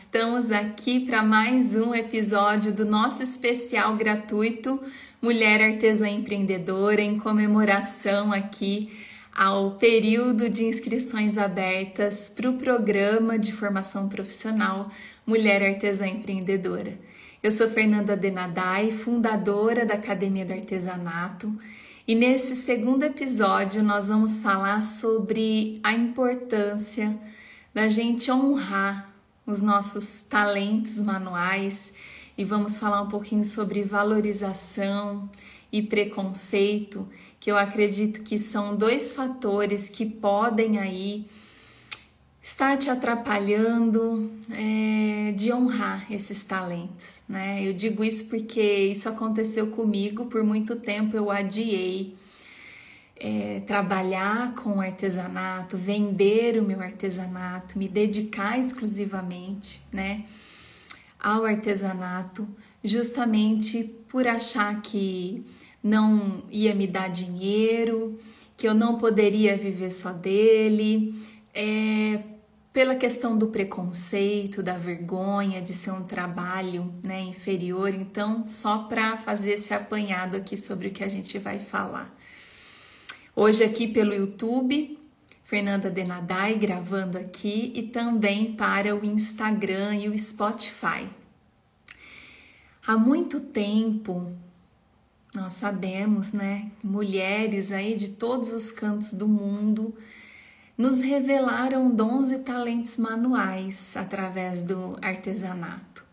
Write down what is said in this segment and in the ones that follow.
estamos aqui para mais um episódio do nosso especial gratuito Mulher Artesã Empreendedora, em comemoração aqui ao período de inscrições abertas para o programa de formação profissional Mulher Artesã Empreendedora. Eu sou Fernanda Denadai, fundadora da Academia do Artesanato, e nesse segundo episódio nós vamos falar sobre a importância da gente honrar os nossos talentos manuais e vamos falar um pouquinho sobre valorização e preconceito, que eu acredito que são dois fatores que podem aí estar te atrapalhando é, de honrar esses talentos, né? Eu digo isso porque isso aconteceu comigo por muito tempo, eu adiei é, trabalhar com artesanato, vender o meu artesanato, me dedicar exclusivamente, né, ao artesanato, justamente por achar que não ia me dar dinheiro, que eu não poderia viver só dele, é, pela questão do preconceito, da vergonha de ser um trabalho né, inferior. Então, só para fazer esse apanhado aqui sobre o que a gente vai falar. Hoje aqui pelo YouTube, Fernanda Denadai gravando aqui e também para o Instagram e o Spotify. Há muito tempo nós sabemos, né, mulheres aí de todos os cantos do mundo nos revelaram dons e talentos manuais através do artesanato.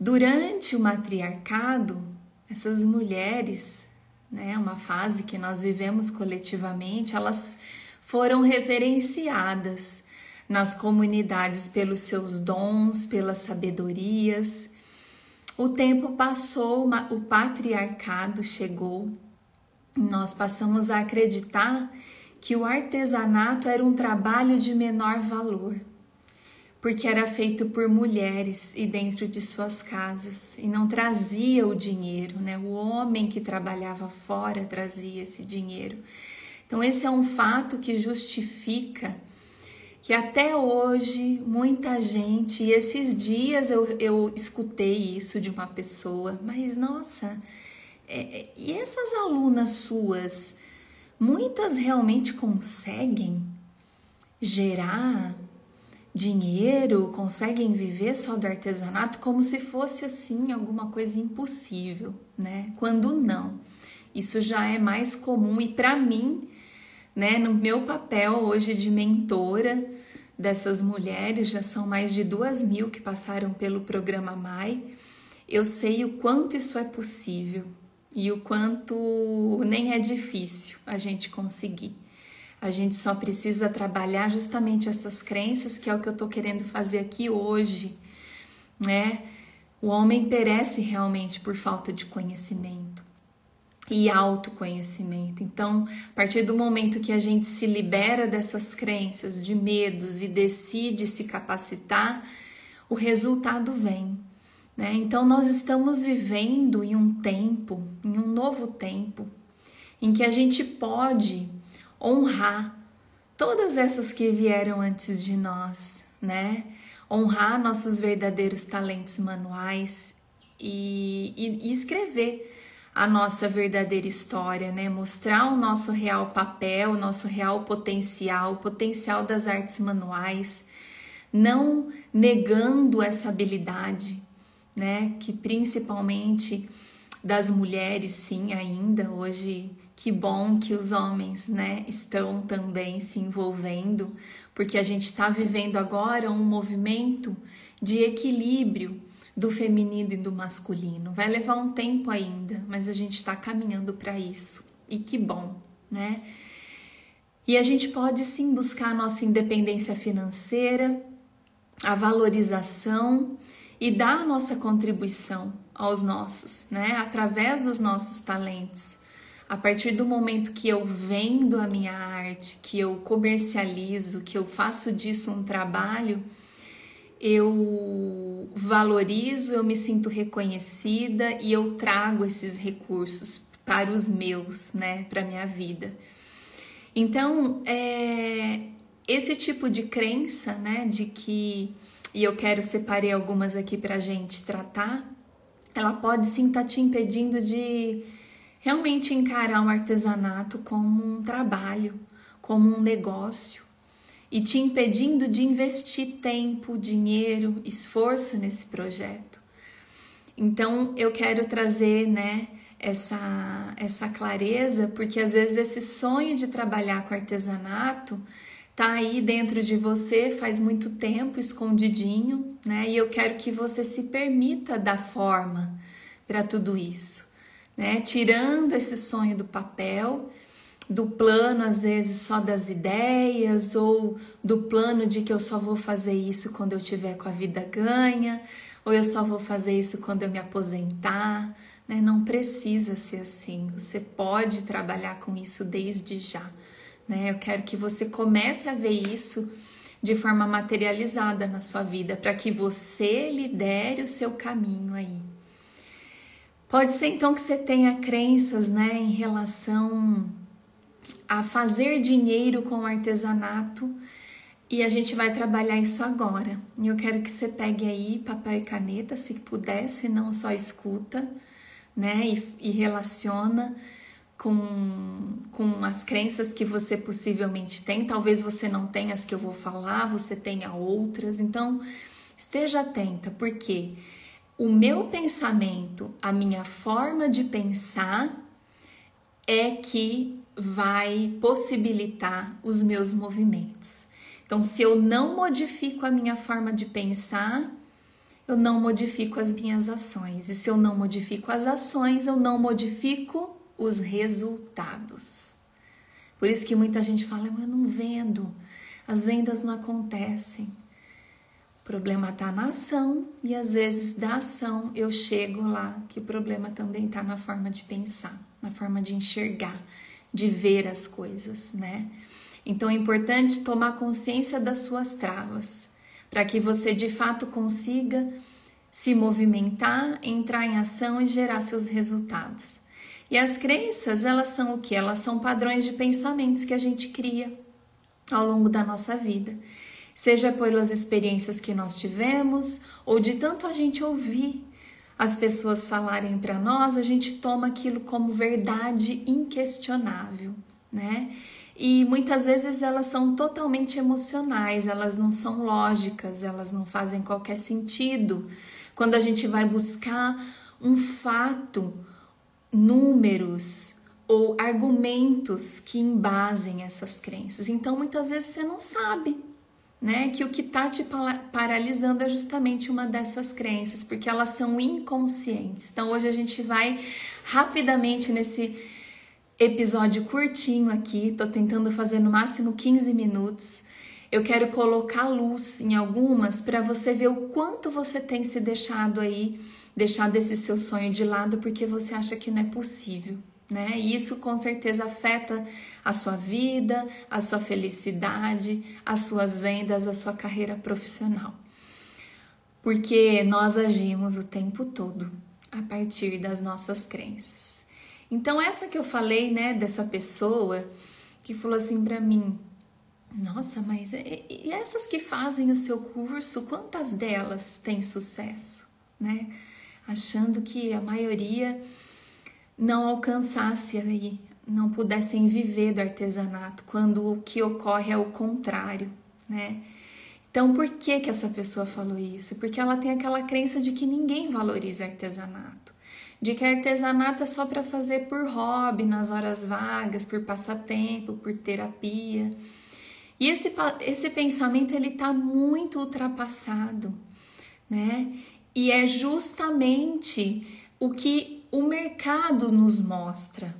Durante o matriarcado, essas mulheres né, uma fase que nós vivemos coletivamente, elas foram referenciadas nas comunidades pelos seus dons, pelas sabedorias. O tempo passou, o patriarcado chegou, nós passamos a acreditar que o artesanato era um trabalho de menor valor porque era feito por mulheres e dentro de suas casas e não trazia o dinheiro, né? O homem que trabalhava fora trazia esse dinheiro. Então, esse é um fato que justifica que até hoje muita gente, e esses dias eu, eu escutei isso de uma pessoa, mas nossa, é, é, e essas alunas suas, muitas realmente conseguem gerar dinheiro, conseguem viver só do artesanato como se fosse assim alguma coisa impossível, né? Quando não. Isso já é mais comum e para mim, né, no meu papel hoje de mentora dessas mulheres, já são mais de duas mil que passaram pelo programa MAI, eu sei o quanto isso é possível e o quanto nem é difícil a gente conseguir. A gente só precisa trabalhar justamente essas crenças, que é o que eu tô querendo fazer aqui hoje, né? O homem perece realmente por falta de conhecimento e autoconhecimento. Então, a partir do momento que a gente se libera dessas crenças, de medos e decide se capacitar, o resultado vem. Né? Então, nós estamos vivendo em um tempo, em um novo tempo, em que a gente pode honrar todas essas que vieram antes de nós, né? Honrar nossos verdadeiros talentos manuais e, e, e escrever a nossa verdadeira história, né? Mostrar o nosso real papel, o nosso real potencial, o potencial das artes manuais, não negando essa habilidade, né? Que principalmente das mulheres, sim, ainda hoje que bom que os homens, né, estão também se envolvendo, porque a gente está vivendo agora um movimento de equilíbrio do feminino e do masculino. Vai levar um tempo ainda, mas a gente está caminhando para isso. E que bom, né? E a gente pode sim buscar a nossa independência financeira, a valorização e dar a nossa contribuição aos nossos, né? Através dos nossos talentos a partir do momento que eu vendo a minha arte, que eu comercializo, que eu faço disso um trabalho, eu valorizo, eu me sinto reconhecida e eu trago esses recursos para os meus, né, para minha vida. Então, é, esse tipo de crença, né, de que e eu quero separei algumas aqui para gente tratar, ela pode sim estar tá te impedindo de realmente encarar o artesanato como um trabalho, como um negócio e te impedindo de investir tempo, dinheiro, esforço nesse projeto. Então eu quero trazer, né, essa essa clareza, porque às vezes esse sonho de trabalhar com artesanato tá aí dentro de você faz muito tempo, escondidinho, né? E eu quero que você se permita dar forma para tudo isso, né? Tirando esse sonho do papel, do plano às vezes só das ideias ou do plano de que eu só vou fazer isso quando eu tiver com a vida ganha, ou eu só vou fazer isso quando eu me aposentar, né? Não precisa ser assim. Você pode trabalhar com isso desde já. Né? Eu quero que você comece a ver isso de forma materializada na sua vida, para que você lidere o seu caminho aí. Pode ser então que você tenha crenças, né, em relação a fazer dinheiro com artesanato e a gente vai trabalhar isso agora. E eu quero que você pegue aí papel e caneta, se puder, se não só escuta, né, e, e relaciona com, com as crenças que você possivelmente tem. Talvez você não tenha as que eu vou falar, você tenha outras. Então, esteja atenta, porque o meu pensamento, a minha forma de pensar é que vai possibilitar os meus movimentos. Então, se eu não modifico a minha forma de pensar, eu não modifico as minhas ações. E se eu não modifico as ações, eu não modifico os resultados. Por isso que muita gente fala, eu não vendo, as vendas não acontecem. O problema está na ação e às vezes da ação eu chego lá que o problema também está na forma de pensar, na forma de enxergar, de ver as coisas, né? Então é importante tomar consciência das suas travas, para que você de fato consiga se movimentar, entrar em ação e gerar seus resultados. E as crenças, elas são o que? Elas são padrões de pensamentos que a gente cria ao longo da nossa vida. Seja pelas experiências que nós tivemos ou de tanto a gente ouvir as pessoas falarem para nós, a gente toma aquilo como verdade inquestionável, né? E muitas vezes elas são totalmente emocionais, elas não são lógicas, elas não fazem qualquer sentido. Quando a gente vai buscar um fato, números ou argumentos que embasem essas crenças. Então, muitas vezes você não sabe, né, que o que está te paralisando é justamente uma dessas crenças, porque elas são inconscientes. Então, hoje a gente vai rapidamente nesse episódio curtinho aqui, tô tentando fazer no máximo 15 minutos. Eu quero colocar luz em algumas para você ver o quanto você tem se deixado aí deixar desse seu sonho de lado porque você acha que não é possível, né? E isso com certeza afeta a sua vida, a sua felicidade, as suas vendas, a sua carreira profissional. Porque nós agimos o tempo todo a partir das nossas crenças. Então essa que eu falei, né, dessa pessoa que falou assim para mim: "Nossa, mas e essas que fazem o seu curso, quantas delas têm sucesso?", né? achando que a maioria não alcançasse aí, não pudessem viver do artesanato, quando o que ocorre é o contrário, né? Então, por que que essa pessoa falou isso? Porque ela tem aquela crença de que ninguém valoriza artesanato, de que artesanato é só para fazer por hobby, nas horas vagas, por passatempo, por terapia. E esse, esse pensamento ele está muito ultrapassado, né? E é justamente o que o mercado nos mostra.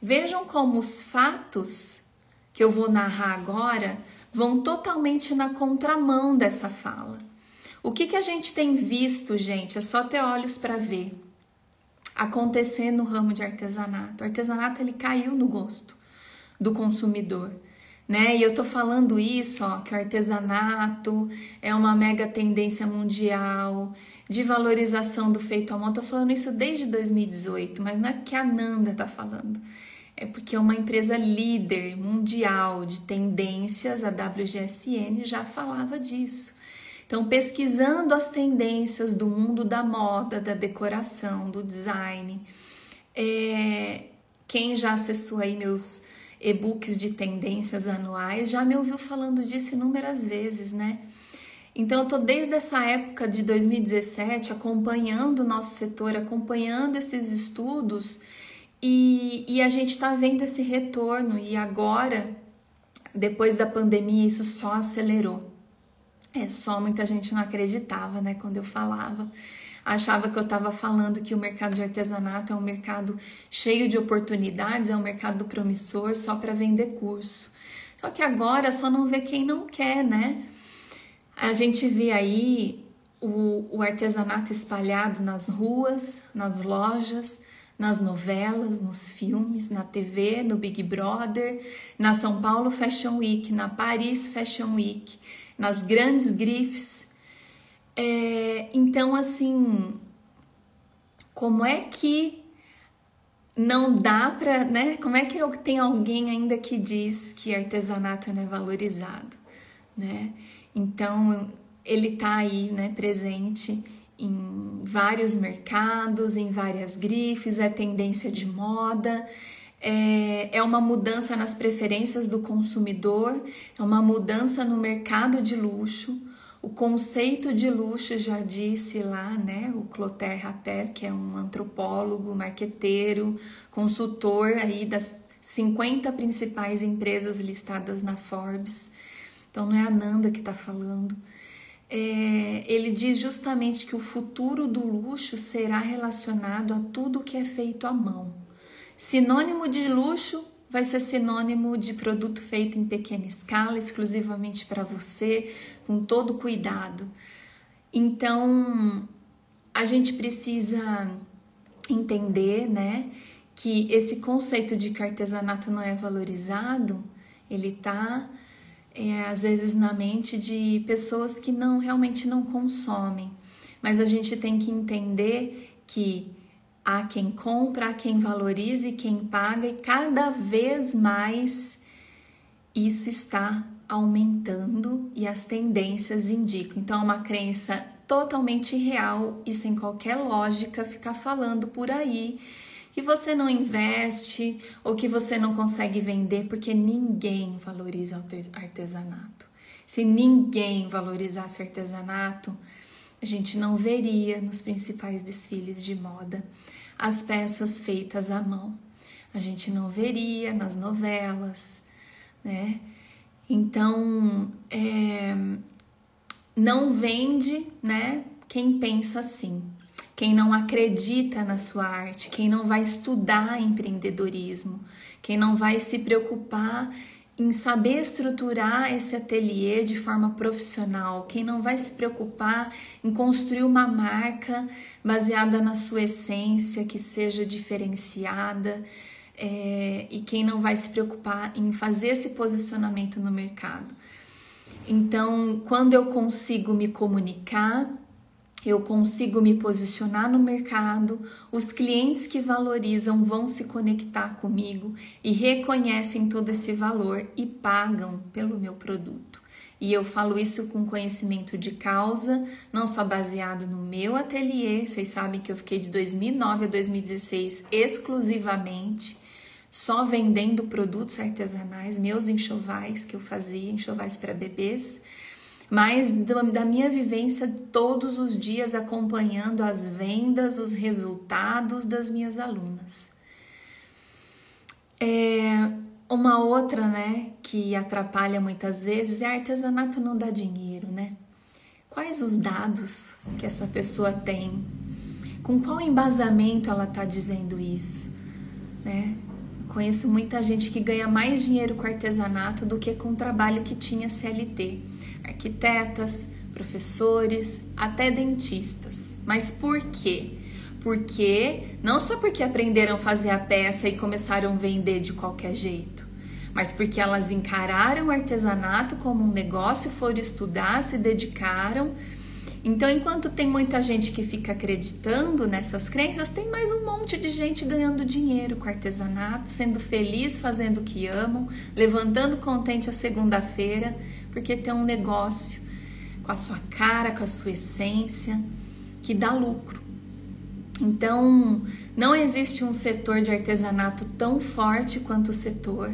Vejam como os fatos que eu vou narrar agora vão totalmente na contramão dessa fala. O que, que a gente tem visto, gente? É só ter olhos para ver acontecer no ramo de artesanato. O artesanato ele caiu no gosto do consumidor né? E eu tô falando isso, ó, que o artesanato é uma mega tendência mundial de valorização do feito à mão. Tô falando isso desde 2018, mas não é porque a Nanda tá falando. É porque é uma empresa líder mundial de tendências, a WGSN já falava disso. Então, pesquisando as tendências do mundo da moda, da decoração, do design. É, quem já acessou aí meus e-books de tendências anuais já me ouviu falando disso inúmeras vezes, né? Então, eu tô desde essa época de 2017 acompanhando o nosso setor, acompanhando esses estudos e, e a gente está vendo esse retorno. E agora, depois da pandemia, isso só acelerou. É só muita gente não acreditava, né, quando eu falava. Achava que eu estava falando que o mercado de artesanato é um mercado cheio de oportunidades, é um mercado promissor só para vender curso. Só que agora só não vê quem não quer, né? A gente vê aí o, o artesanato espalhado nas ruas, nas lojas, nas novelas, nos filmes, na TV, no Big Brother, na São Paulo Fashion Week, na Paris Fashion Week, nas grandes grifes. É, então, assim, como é que não dá para, né? Como é que tem alguém ainda que diz que artesanato não é valorizado, né? Então, ele tá aí, né, presente em vários mercados, em várias grifes, é tendência de moda, é, é uma mudança nas preferências do consumidor, é uma mudança no mercado de luxo. O conceito de luxo já disse lá, né, o Clotaire Rappel, que é um antropólogo, marqueteiro, consultor aí das 50 principais empresas listadas na Forbes. Então não é a Nanda que está falando é, ele diz justamente que o futuro do luxo será relacionado a tudo que é feito à mão. Sinônimo de luxo vai ser sinônimo de produto feito em pequena escala, exclusivamente para você, com todo cuidado. Então, a gente precisa entender, né, que esse conceito de que artesanato não é valorizado, ele está é, às vezes na mente de pessoas que não realmente não consomem. Mas a gente tem que entender que há quem compra, há quem valorize, e quem paga e cada vez mais isso está aumentando e as tendências indicam. Então é uma crença totalmente real e sem qualquer lógica ficar falando por aí que você não investe ou que você não consegue vender porque ninguém valoriza o artesanato. Se ninguém valorizasse artesanato, a gente não veria nos principais desfiles de moda as peças feitas à mão. A gente não veria nas novelas, né? Então, é, não vende, né? Quem pensa assim quem não acredita na sua arte, quem não vai estudar empreendedorismo, quem não vai se preocupar em saber estruturar esse ateliê de forma profissional, quem não vai se preocupar em construir uma marca baseada na sua essência, que seja diferenciada, é, e quem não vai se preocupar em fazer esse posicionamento no mercado. Então, quando eu consigo me comunicar, eu consigo me posicionar no mercado, os clientes que valorizam vão se conectar comigo e reconhecem todo esse valor e pagam pelo meu produto. E eu falo isso com conhecimento de causa, não só baseado no meu ateliê, vocês sabem que eu fiquei de 2009 a 2016 exclusivamente só vendendo produtos artesanais, meus enxovais que eu fazia, enxovais para bebês mas da minha vivência todos os dias acompanhando as vendas, os resultados das minhas alunas. É, uma outra, né, que atrapalha muitas vezes é artesanato não dá dinheiro, né? Quais os dados que essa pessoa tem? Com qual embasamento ela está dizendo isso, né? Conheço muita gente que ganha mais dinheiro com artesanato do que com o trabalho que tinha CLT arquitetas, professores, até dentistas. Mas por quê? Porque não só porque aprenderam a fazer a peça e começaram a vender de qualquer jeito, mas porque elas encararam o artesanato como um negócio, foram estudar, se dedicaram. Então, enquanto tem muita gente que fica acreditando nessas crenças, tem mais um monte de gente ganhando dinheiro com artesanato, sendo feliz fazendo o que amam, levantando contente a segunda-feira porque tem um negócio com a sua cara, com a sua essência, que dá lucro. Então, não existe um setor de artesanato tão forte quanto o setor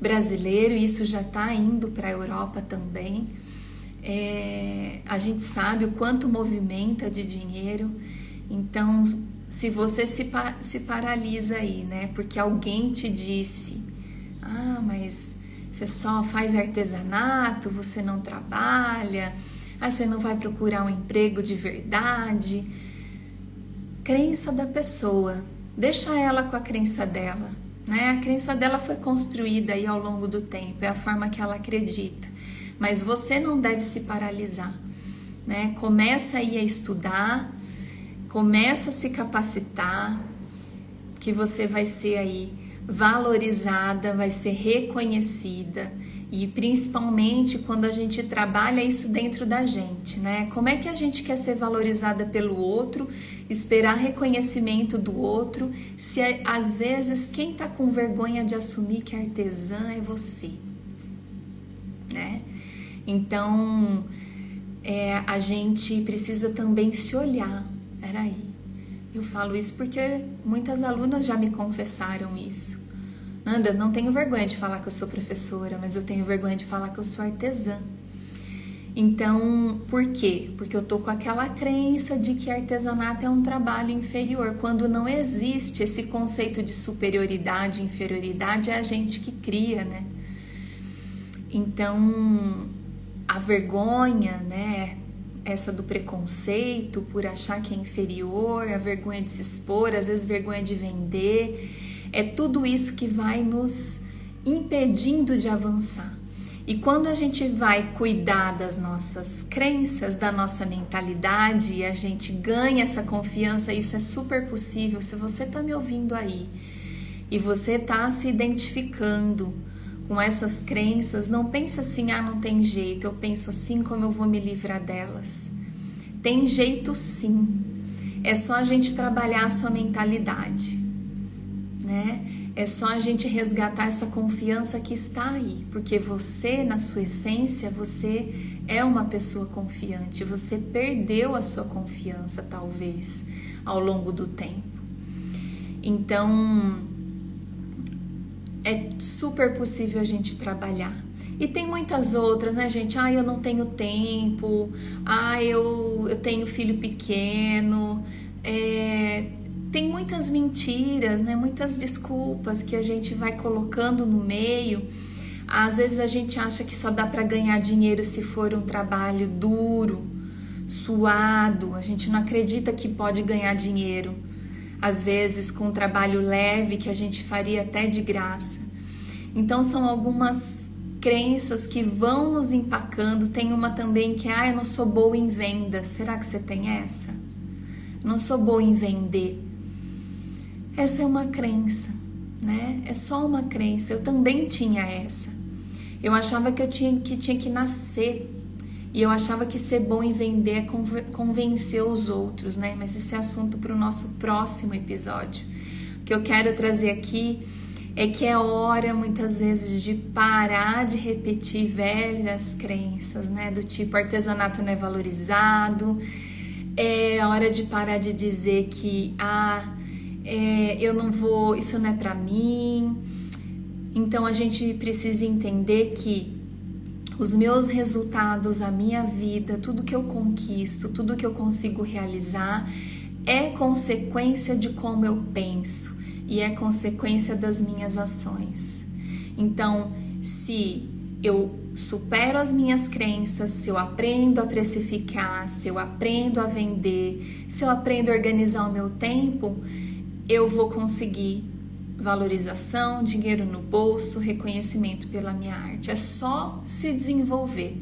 brasileiro, e isso já está indo para a Europa também. É, a gente sabe o quanto movimenta de dinheiro, então se você se, se paralisa aí, né? Porque alguém te disse, ah, mas você só faz artesanato, você não trabalha, ah, você não vai procurar um emprego de verdade. Crença da pessoa, deixa ela com a crença dela. Né? A crença dela foi construída aí ao longo do tempo, é a forma que ela acredita. Mas você não deve se paralisar. Né? Começa aí a estudar, começa a se capacitar, que você vai ser aí valorizada, vai ser reconhecida e principalmente quando a gente trabalha isso dentro da gente, né? Como é que a gente quer ser valorizada pelo outro, esperar reconhecimento do outro, se às vezes quem tá com vergonha de assumir que é artesã é você, né? Então é, a gente precisa também se olhar. Peraí, eu falo isso porque muitas alunas já me confessaram isso. Nanda, não tenho vergonha de falar que eu sou professora, mas eu tenho vergonha de falar que eu sou artesã. Então, por quê? Porque eu tô com aquela crença de que artesanato é um trabalho inferior, quando não existe esse conceito de superioridade inferioridade, é a gente que cria, né? Então, a vergonha, né, essa do preconceito por achar que é inferior, a vergonha de se expor, às vezes vergonha de vender, é tudo isso que vai nos impedindo de avançar. E quando a gente vai cuidar das nossas crenças, da nossa mentalidade, e a gente ganha essa confiança, isso é super possível. Se você está me ouvindo aí e você está se identificando com essas crenças, não pensa assim, ah, não tem jeito, eu penso assim, como eu vou me livrar delas? Tem jeito sim. É só a gente trabalhar a sua mentalidade, né? É só a gente resgatar essa confiança que está aí, porque você, na sua essência, você é uma pessoa confiante, você perdeu a sua confiança, talvez, ao longo do tempo. Então, é super possível a gente trabalhar. E tem muitas outras, né, gente? Ah, eu não tenho tempo. Ah, eu, eu tenho filho pequeno. É, tem muitas mentiras, né? Muitas desculpas que a gente vai colocando no meio. Às vezes a gente acha que só dá para ganhar dinheiro se for um trabalho duro, suado. A gente não acredita que pode ganhar dinheiro às vezes com um trabalho leve que a gente faria até de graça. Então são algumas crenças que vão nos empacando. Tem uma também que ah, eu não sou boa em venda. Será que você tem essa? Não sou boa em vender. Essa é uma crença, né? É só uma crença. Eu também tinha essa. Eu achava que eu tinha que tinha que nascer e eu achava que ser bom em vender é convencer os outros, né? Mas esse é assunto para o nosso próximo episódio. O que eu quero trazer aqui é que é hora muitas vezes de parar de repetir velhas crenças, né? Do tipo artesanato não é valorizado, é hora de parar de dizer que ah, é, eu não vou, isso não é para mim. Então a gente precisa entender que os meus resultados, a minha vida, tudo que eu conquisto, tudo que eu consigo realizar é consequência de como eu penso e é consequência das minhas ações. Então, se eu supero as minhas crenças, se eu aprendo a precificar, se eu aprendo a vender, se eu aprendo a organizar o meu tempo, eu vou conseguir valorização, dinheiro no bolso, reconhecimento pela minha arte. É só se desenvolver.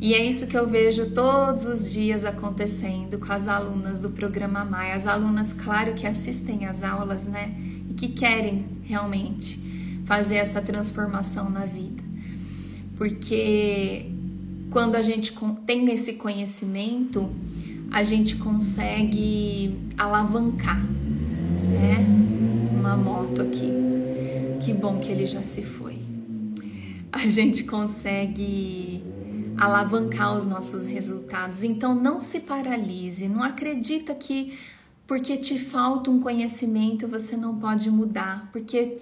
E é isso que eu vejo todos os dias acontecendo com as alunas do programa Maia. As alunas, claro, que assistem às aulas, né? E que querem realmente fazer essa transformação na vida. Porque quando a gente tem esse conhecimento, a gente consegue alavancar, né? Uma moto aqui. Que bom que ele já se foi. A gente consegue alavancar os nossos resultados. Então não se paralise, não acredita que porque te falta um conhecimento você não pode mudar, porque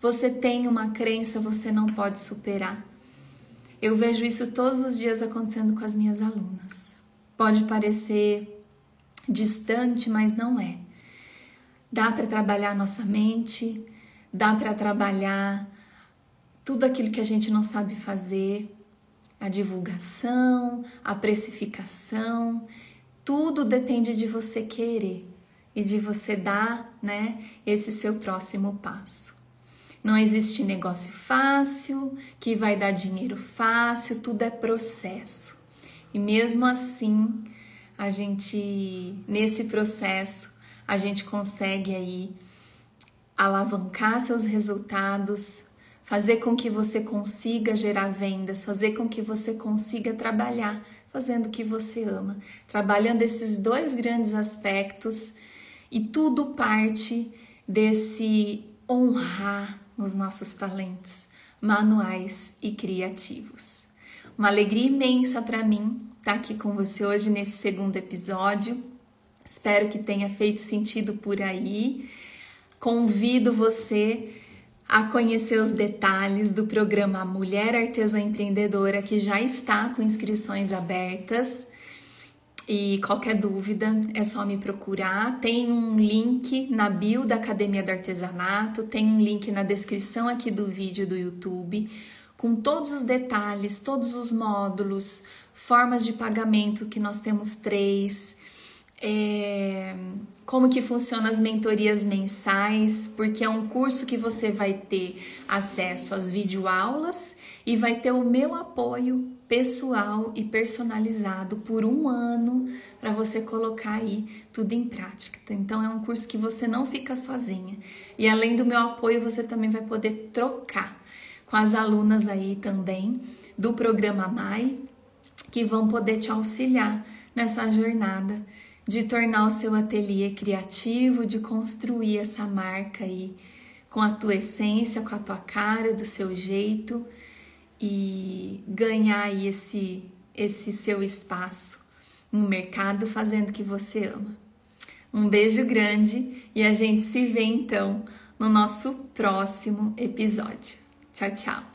você tem uma crença você não pode superar. Eu vejo isso todos os dias acontecendo com as minhas alunas. Pode parecer distante, mas não é. Dá para trabalhar nossa mente, dá para trabalhar tudo aquilo que a gente não sabe fazer, a divulgação, a precificação, tudo depende de você querer e de você dar, né, esse seu próximo passo. Não existe negócio fácil, que vai dar dinheiro fácil, tudo é processo. E mesmo assim, a gente nesse processo, a gente consegue aí alavancar seus resultados, fazer com que você consiga gerar vendas, fazer com que você consiga trabalhar fazendo o que você ama, trabalhando esses dois grandes aspectos e tudo parte desse honrar os nossos talentos manuais e criativos. Uma alegria imensa para mim estar aqui com você hoje nesse segundo episódio. Espero que tenha feito sentido por aí. Convido você a conhecer os detalhes do programa Mulher Artesã Empreendedora, que já está com inscrições abertas. E qualquer dúvida é só me procurar. Tem um link na bio da Academia do Artesanato, tem um link na descrição aqui do vídeo do YouTube, com todos os detalhes, todos os módulos, formas de pagamento que nós temos três é, como que funcionam as mentorias mensais, porque é um curso que você vai ter acesso às videoaulas e vai ter o meu apoio pessoal e personalizado por um ano para você colocar aí tudo em prática. Então é um curso que você não fica sozinha. E além do meu apoio, você também vai poder trocar com as alunas aí também do programa MAI, que vão poder te auxiliar nessa jornada de tornar o seu ateliê criativo, de construir essa marca aí com a tua essência, com a tua cara, do seu jeito e ganhar aí esse, esse seu espaço no mercado fazendo o que você ama. Um beijo grande e a gente se vê então no nosso próximo episódio. Tchau, tchau!